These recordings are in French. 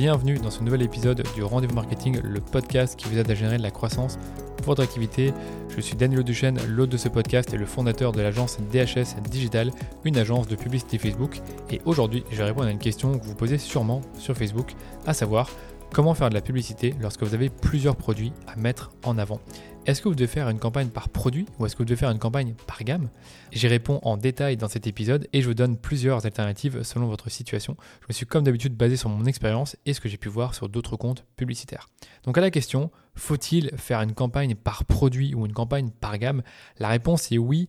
bienvenue dans ce nouvel épisode du Rendez-vous Marketing, le podcast qui vous aide à générer de la croissance pour votre activité. Je suis Daniel Duchesne, l'hôte de ce podcast et le fondateur de l'agence DHS Digital, une agence de publicité Facebook. Et aujourd'hui, je vais répondre à une question que vous posez sûrement sur Facebook, à savoir comment faire de la publicité lorsque vous avez plusieurs produits à mettre en avant. Est-ce que vous devez faire une campagne par produit ou est-ce que vous devez faire une campagne par gamme J'y réponds en détail dans cet épisode et je vous donne plusieurs alternatives selon votre situation. Je me suis comme d'habitude basé sur mon expérience et ce que j'ai pu voir sur d'autres comptes publicitaires. Donc à la question, faut-il faire une campagne par produit ou une campagne par gamme? La réponse est oui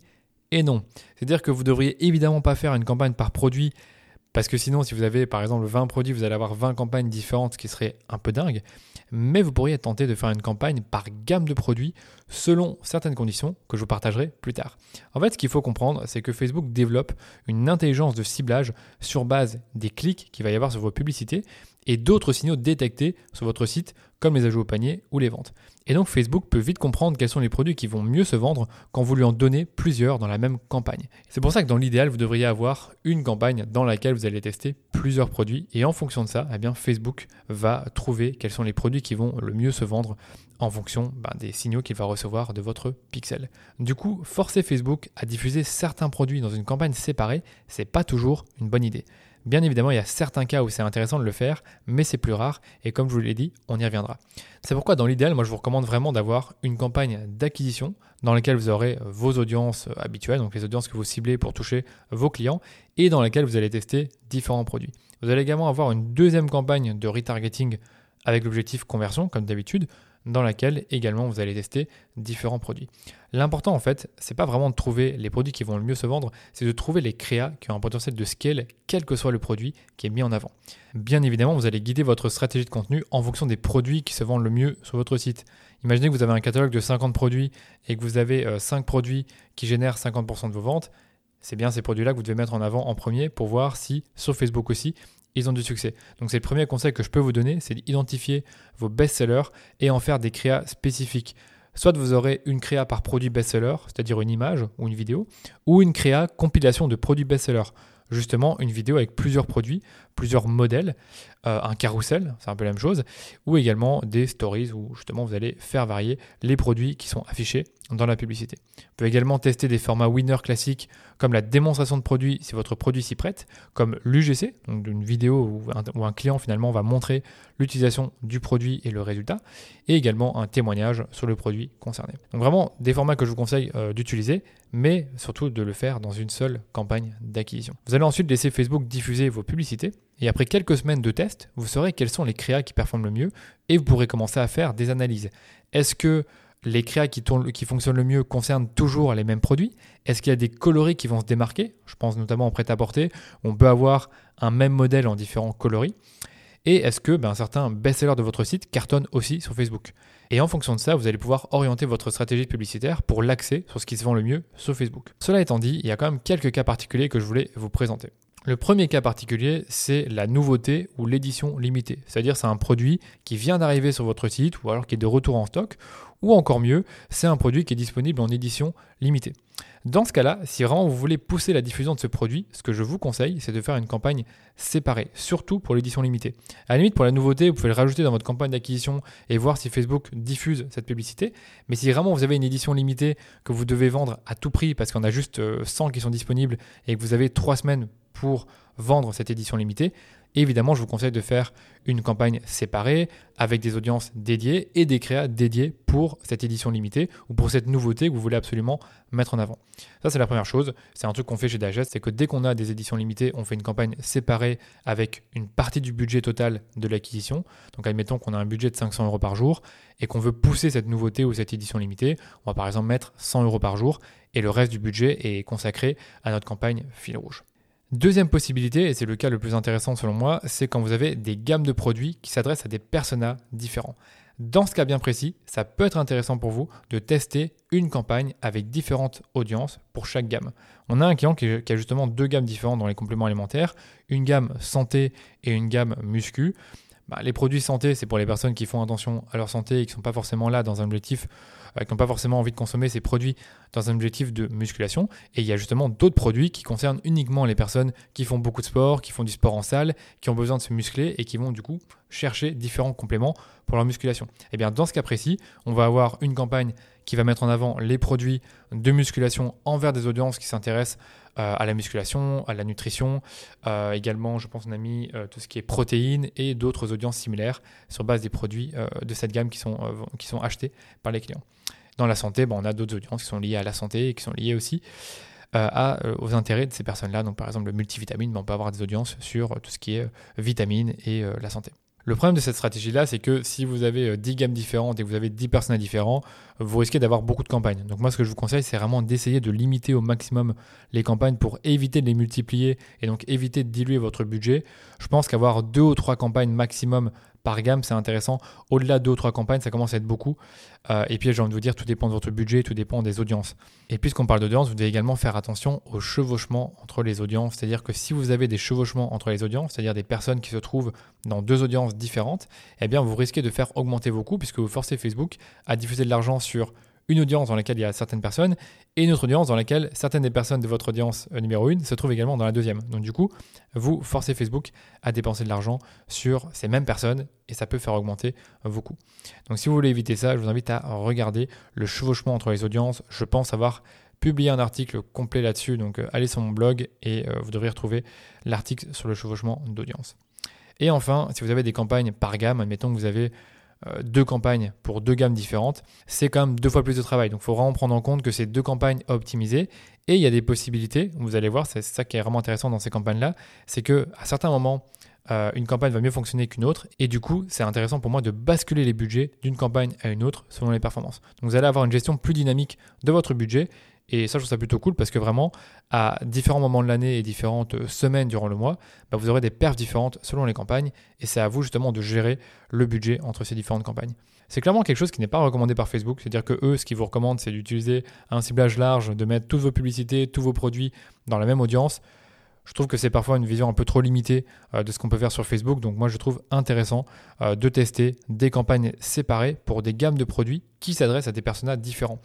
et non. C'est-à-dire que vous devriez évidemment pas faire une campagne par produit parce que sinon, si vous avez par exemple 20 produits, vous allez avoir 20 campagnes différentes, qui serait un peu dingue. Mais vous pourriez tenter de faire une campagne par gamme de produits selon certaines conditions que je vous partagerai plus tard. En fait, ce qu'il faut comprendre, c'est que Facebook développe une intelligence de ciblage sur base des clics qu'il va y avoir sur vos publicités et d'autres signaux détectés sur votre site comme les ajouts au panier ou les ventes. Et donc Facebook peut vite comprendre quels sont les produits qui vont mieux se vendre quand vous lui en donnez plusieurs dans la même campagne. C'est pour ça que dans l'idéal, vous devriez avoir une campagne dans laquelle vous allez tester plusieurs produits et en fonction de ça, eh Facebook va trouver quels sont les produits qui vont le mieux se vendre en fonction ben, des signaux qu'il va recevoir de votre pixel. Du coup, forcer Facebook à diffuser certains produits dans une campagne séparée, c'est pas toujours une bonne idée. Bien évidemment, il y a certains cas où c'est intéressant de le faire, mais c'est plus rare et comme je vous l'ai dit, on y reviendra. C'est pourquoi dans l'idéal, moi je vous recommande vraiment d'avoir une campagne d'acquisition dans laquelle vous aurez vos audiences habituelles, donc les audiences que vous ciblez pour toucher vos clients et dans laquelle vous allez tester différents produits. Vous allez également avoir une deuxième campagne de retargeting avec l'objectif conversion comme d'habitude dans laquelle également vous allez tester différents produits. L'important en fait, c'est pas vraiment de trouver les produits qui vont le mieux se vendre, c'est de trouver les créas qui ont un potentiel de scale, quel que soit le produit qui est mis en avant. Bien évidemment, vous allez guider votre stratégie de contenu en fonction des produits qui se vendent le mieux sur votre site. Imaginez que vous avez un catalogue de 50 produits et que vous avez 5 euh, produits qui génèrent 50% de vos ventes. C'est bien ces produits-là que vous devez mettre en avant en premier pour voir si sur Facebook aussi ils ont du succès. Donc c'est le premier conseil que je peux vous donner, c'est d'identifier vos best-sellers et en faire des créas spécifiques. Soit vous aurez une créa par produit best-seller, c'est-à-dire une image ou une vidéo, ou une créa compilation de produits best-sellers justement une vidéo avec plusieurs produits, plusieurs modèles, euh, un carrousel, c'est un peu la même chose, ou également des stories où justement vous allez faire varier les produits qui sont affichés dans la publicité. Vous pouvez également tester des formats winner classiques comme la démonstration de produit si votre produit s'y prête, comme l'UGC, donc une vidéo où un, où un, client finalement va montrer l'utilisation du produit et le résultat, et également un témoignage sur le produit concerné. Donc vraiment des formats que je vous conseille euh, d'utiliser, mais surtout de le faire dans une seule campagne d'acquisition. Vous allez ensuite laisser Facebook diffuser vos publicités, et après quelques semaines de test, vous saurez quels sont les créas qui performent le mieux, et vous pourrez commencer à faire des analyses. Est-ce que les créas qui, fonctionnent le mieux concernent toujours les mêmes produits? Est-ce qu'il y a des coloris qui vont se démarquer? Je pense notamment en prêt-à-porter, on peut avoir un même modèle en différents coloris. Et est-ce que ben, certains best-sellers de votre site cartonnent aussi sur Facebook? Et en fonction de ça, vous allez pouvoir orienter votre stratégie publicitaire pour l'accès sur ce qui se vend le mieux sur Facebook. Cela étant dit, il y a quand même quelques cas particuliers que je voulais vous présenter. Le premier cas particulier, c'est la nouveauté ou l'édition limitée. C'est-à-dire c'est un produit qui vient d'arriver sur votre site ou alors qui est de retour en stock ou encore mieux, c'est un produit qui est disponible en édition limitée. Dans ce cas-là, si vraiment vous voulez pousser la diffusion de ce produit, ce que je vous conseille, c'est de faire une campagne séparée, surtout pour l'édition limitée. À la limite, pour la nouveauté, vous pouvez le rajouter dans votre campagne d'acquisition et voir si Facebook diffuse cette publicité. Mais si vraiment vous avez une édition limitée que vous devez vendre à tout prix parce qu'on a juste 100 euh, qui sont disponibles et que vous avez 3 semaines pour vendre cette édition limitée, évidemment, je vous conseille de faire une campagne séparée avec des audiences dédiées et des créas dédiés pour cette édition limitée ou pour cette nouveauté que vous voulez absolument mettre en avant. Ça, c'est la première chose. C'est un truc qu'on fait chez Digest, c'est que dès qu'on a des éditions limitées, on fait une campagne séparée avec une partie du budget total de l'acquisition. Donc, admettons qu'on a un budget de 500 euros par jour et qu'on veut pousser cette nouveauté ou cette édition limitée. On va par exemple mettre 100 euros par jour et le reste du budget est consacré à notre campagne fil rouge. Deuxième possibilité, et c'est le cas le plus intéressant selon moi, c'est quand vous avez des gammes de produits qui s'adressent à des personas différents. Dans ce cas bien précis, ça peut être intéressant pour vous de tester une campagne avec différentes audiences pour chaque gamme. On a un client qui a justement deux gammes différentes dans les compléments alimentaires, une gamme santé et une gamme muscu. bah, les produits santé, c'est pour les personnes qui font attention à leur santé et qui ne sont pas forcément là dans un objectif, euh, qui n'ont pas forcément envie de consommer ces produits dans un objectif de musculation. Et il y a justement d'autres produits qui concernent uniquement les personnes qui font beaucoup de sport, qui font du sport en salle, qui ont besoin de se muscler et qui vont du coup chercher différents compléments pour leur musculation. Et eh bien dans ce cas précis, on va avoir une campagne qui va mettre en avant les produits de musculation envers des audiences qui s'intéressent euh, à la musculation, à la nutrition. Euh, également, je pense qu'on a mis tout ce qui est protéines et d'autres audiences similaires sur base des produits de cette gamme qui sont, qui sont achetés par les clients. Dans la santé, on a d'autres audiences qui sont liées à la santé et qui sont liées aussi à, aux intérêts de ces personnes-là. Donc par exemple le multivitamine, on peut avoir des audiences sur tout ce qui est vitamines et la santé. Le problème de cette stratégie-là, c'est que si vous avez 10 euh, gammes différentes et que vous avez 10 personnes différents, vous risquez d'avoir beaucoup de campagnes. Donc moi, ce que je vous conseille, c'est vraiment d'essayer de limiter au maximum les campagnes pour éviter de les multiplier et donc éviter de diluer votre budget. Je pense qu'avoir deux ou trois campagnes maximum par gamme, c'est intéressant. Au-delà de deux ou trois campagnes, ça commence à être beaucoup. Euh, et puis, j'ai envie de vous dire, tout dépend de votre budget, tout dépend des audiences. Et puisqu'on parle d'audience, vous devez également faire attention au chevauchement entre les audiences. C'est-à-dire que si vous avez des chevauchements entre les audiences, c'est-à-dire des personnes qui se trouvent dans deux audiences différentes, eh bien, vous risquez de faire augmenter vos coûts puisque vous forcez Facebook à diffuser de l'argent sur une audience dans laquelle il y a certaines personnes et une autre audience dans laquelle certaines des personnes de votre audience euh, numéro 1 se trouvent également dans la deuxième. Donc du coup, vous forcez Facebook à dépenser de l'argent sur ces mêmes personnes et ça peut faire augmenter vos coûts. Donc si vous voulez éviter ça, je vous invite à regarder le chevauchement entre les audiences. Je pense avoir publié un article complet là-dessus, donc euh, allez sur mon blog et euh, vous devriez retrouver l'article sur le chevauchement d'audience. Et enfin, si vous avez des campagnes par gamme, admettons que vous avez deux campagnes pour deux gammes différentes, c'est quand même deux fois plus de travail. Donc il faut vraiment prendre en compte que c'est deux campagnes à optimiser. Et il y a des possibilités, vous allez voir, c'est ça qui est vraiment intéressant dans ces campagnes-là, c'est que à certains moments, euh, une campagne va mieux fonctionner qu'une autre. Et du coup, c'est intéressant pour moi de basculer les budgets d'une campagne à une autre selon les performances. Donc vous allez avoir une gestion plus dynamique de votre budget et ça, je trouve ça plutôt cool parce que vraiment, à différents moments de l'année et différentes euh, semaines durant le mois, bah, vous aurez des perfs différentes selon les campagnes. Et c'est à vous justement de gérer le budget entre ces différentes campagnes. C'est clairement quelque chose qui n'est pas recommandé par Facebook. C'est-à-dire que eux, ce qu'ils vous recommandent, c'est d'utiliser un ciblage large, de mettre toutes vos publicités, tous vos produits dans la même audience. Je trouve que c'est parfois une vision un peu trop limitée euh, de ce qu'on peut faire sur Facebook. Donc moi, je trouve intéressant euh, de tester des campagnes séparées pour des gammes de produits qui s'adressent à des personnages différents.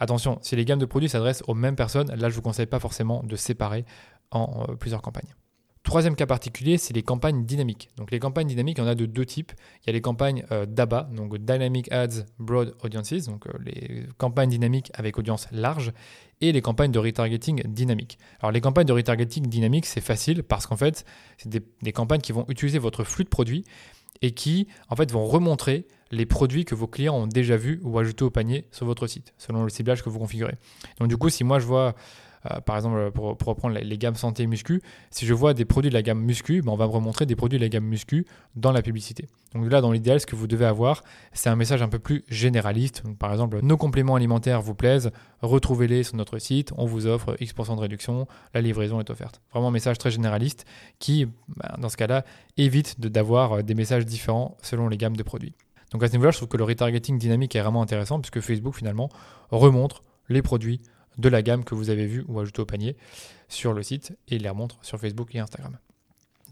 Attention, si les gammes de produits s'adressent aux mêmes personnes, là je ne vous conseille pas forcément de séparer en euh, plusieurs campagnes. Troisième cas particulier, c'est les campagnes dynamiques. Donc les campagnes dynamiques, il y en a de deux types. Il y a les campagnes euh, DABA, donc Dynamic Ads Broad Audiences, donc euh, les campagnes dynamiques avec audience large, et les campagnes de retargeting dynamique. Alors les campagnes de retargeting dynamique, c'est facile parce qu'en fait, c'est des, des campagnes qui vont utiliser votre flux de produits et qui en fait vont remontrer les produits que vos clients ont déjà vus ou ajoutés au panier sur votre site, selon le ciblage que vous configurez. Donc du coup, si moi je vois, euh, par exemple, pour, reprendre les, gammes santé muscu, si je vois des produits de la gamme muscu, ben on va me remontrer des produits de la gamme muscu dans la publicité. Donc là, dans l'idéal, ce que vous devez avoir, c'est un message un peu plus généraliste. par exemple, nos compléments alimentaires vous plaisent, retrouvez-les sur notre site, on vous offre X% de réduction, la livraison est offerte. Vraiment un message très généraliste qui, ben, dans ce cas-là, évite d'avoir euh, des messages différents selon les gammes de produits. Donc à ce niveau-là, je trouve que le retargeting dynamique est vraiment intéressant puisque Facebook finalement remontre les produits de la gamme que vous avez vu ou ajouté au panier sur le site et les remontre sur Facebook et Instagram.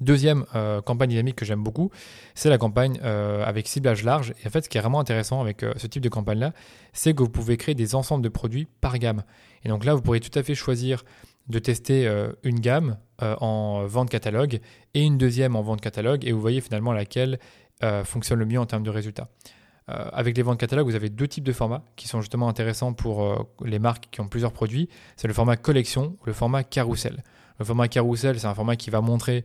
Deuxième euh, campagne dynamique que j'aime beaucoup, c'est la campagne euh, avec ciblage large. Et en fait, ce qui est vraiment intéressant avec euh, ce type de campagne-là, c'est que vous pouvez créer des ensembles de produits par gamme. Et donc là, vous pourrez tout à fait choisir de tester une gamme en vente catalogue et une deuxième en vente catalogue. Et vous voyez finalement laquelle fonctionne le mieux en termes de résultats. Euh, avec les ventes catalogues, vous avez deux types de formats qui sont justement intéressants pour euh, les marques qui ont plusieurs produits. C'est le format collection le format carousel. Le format carousel, c'est un format qui va montrer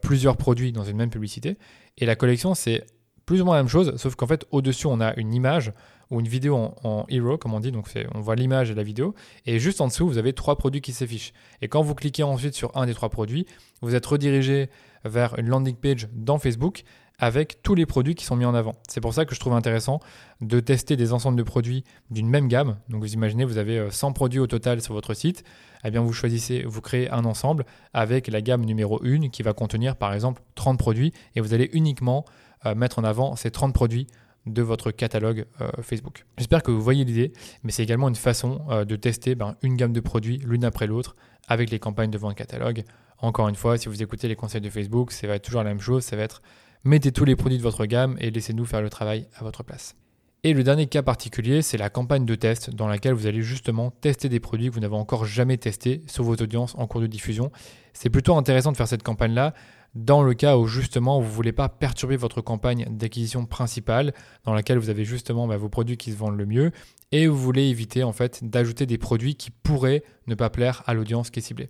plusieurs produits dans une même publicité. Et la collection, c'est plus ou moins la même chose, sauf qu'en fait, au-dessus, on a une image ou une vidéo en, hero, comme on dit. Donc, on voit l'image et la vidéo. Et juste en dessous, vous avez trois produits qui s'affichent. Et quand vous cliquez ensuite sur un des trois produits, vous êtes redirigé vers une landing page dans Facebook avec tous les produits qui sont mis en avant. C'est pour ça que je trouve intéressant de tester des ensembles de produits d'une même gamme. Donc vous imaginez, vous avez 100 euh, produits au total sur votre site. Eh bien, vous choisissez, vous créez un ensemble avec la gamme numéro 1 qui va contenir par exemple 30 produits et vous allez uniquement euh, mettre en avant ces 30 produits de votre catalogue euh, Facebook. J'espère que vous voyez l'idée, mais c'est également une façon de tester ben, une gamme de produits l'une après l'autre avec les campagnes de vente catalogue. Encore une fois, si vous écoutez les conseils de Facebook, ça va être toujours la même chose, ça va être Mettez tous les produits de votre gamme et laissez-nous faire le travail à votre place. Et le dernier cas particulier, c'est la campagne de test dans laquelle vous allez justement tester des produits que vous n'avez encore jamais testés sur vos audiences en cours de diffusion. C'est plutôt intéressant de faire cette campagne-là dans le cas où justement vous ne voulez pas perturber votre campagne d'acquisition principale dans laquelle vous avez justement bah, vos produits qui se vendent le mieux et vous voulez éviter en fait d'ajouter des produits qui pourraient ne pas plaire à l'audience qui est ciblée.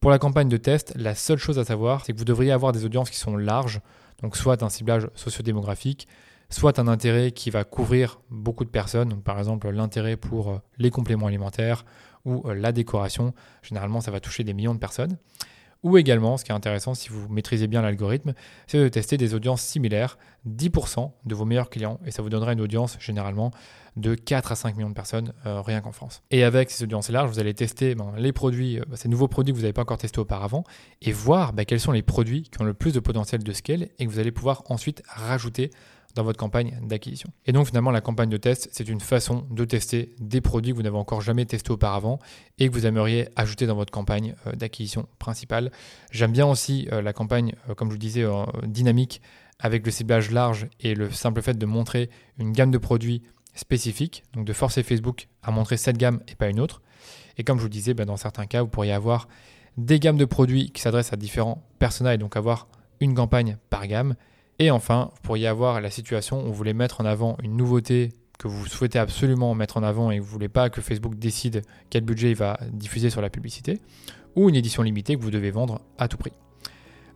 Pour la campagne de test, la seule chose à savoir, c'est que vous devriez avoir des audiences qui sont larges, donc soit un ciblage sociodémographique, soit un intérêt qui va couvrir beaucoup de personnes, donc par exemple l'intérêt pour euh, les compléments alimentaires ou euh, la décoration, généralement ça va toucher des millions de personnes. Ou également, ce qui est intéressant si vous maîtrisez bien l'algorithme, c'est de tester des audiences similaires, 10% de vos meilleurs clients, et ça vous donnera une audience généralement de 4 à 5 millions de personnes euh, rien qu'en France. Et avec ces audiences larges, vous allez tester ben, les produits, euh, ces nouveaux produits que vous n'avez pas encore testés auparavant, et voir ben, quels sont les produits qui ont le plus de potentiel de scale et que vous allez pouvoir ensuite rajouter dans votre campagne d'acquisition. Et donc finalement, la campagne de test, c'est une façon de tester des produits que vous n'avez encore jamais testés auparavant et que vous aimeriez ajouter dans votre campagne euh, d'acquisition principale. J'aime bien aussi euh, la campagne, euh, comme je vous disais, dynamique avec le ciblage large et le simple fait de montrer une gamme de produits spécifiques, donc de forcer Facebook à montrer cette gamme et pas une autre. Et comme je vous disais, bah, dans certains cas, vous pourriez avoir des gammes de produits qui s'adressent à différents personnages, et donc avoir une campagne par gamme et enfin, vous pourriez avoir la situation où vous voulez mettre en avant une nouveauté que vous souhaitez absolument mettre en avant et que vous ne voulez pas que Facebook décide quel budget il va diffuser sur la publicité, ou une édition limitée que vous devez vendre à tout prix.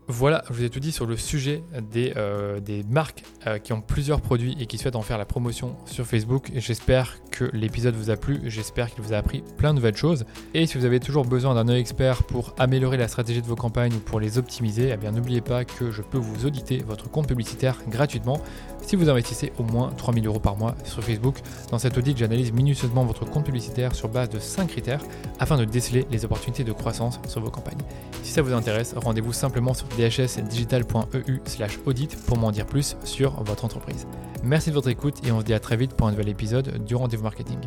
Voilà, je vous ai tout dit sur le sujet des, euh, des marques euh, qui ont plusieurs produits et qui souhaitent en faire la promotion sur Facebook. J'espère que l'épisode vous a plu, j'espère qu'il vous a appris plein de nouvelles choses. Et si vous avez toujours besoin d'un œil expert pour améliorer la stratégie de vos campagnes ou pour les optimiser, eh n'oubliez pas que je peux vous auditer votre compte publicitaire gratuitement si vous investissez au moins 3000 euros par mois sur Facebook. Dans cet audit, j'analyse minutieusement votre compte publicitaire sur base de 5 critères afin de déceler les opportunités de croissance sur vos campagnes. Si ça vous intéresse, rendez-vous simplement sur dhsdigital.eu audit pour m'en dire plus sur votre entreprise. Merci de votre écoute et on se dit à très vite pour un nouvel épisode du Rendez-vous Marketing.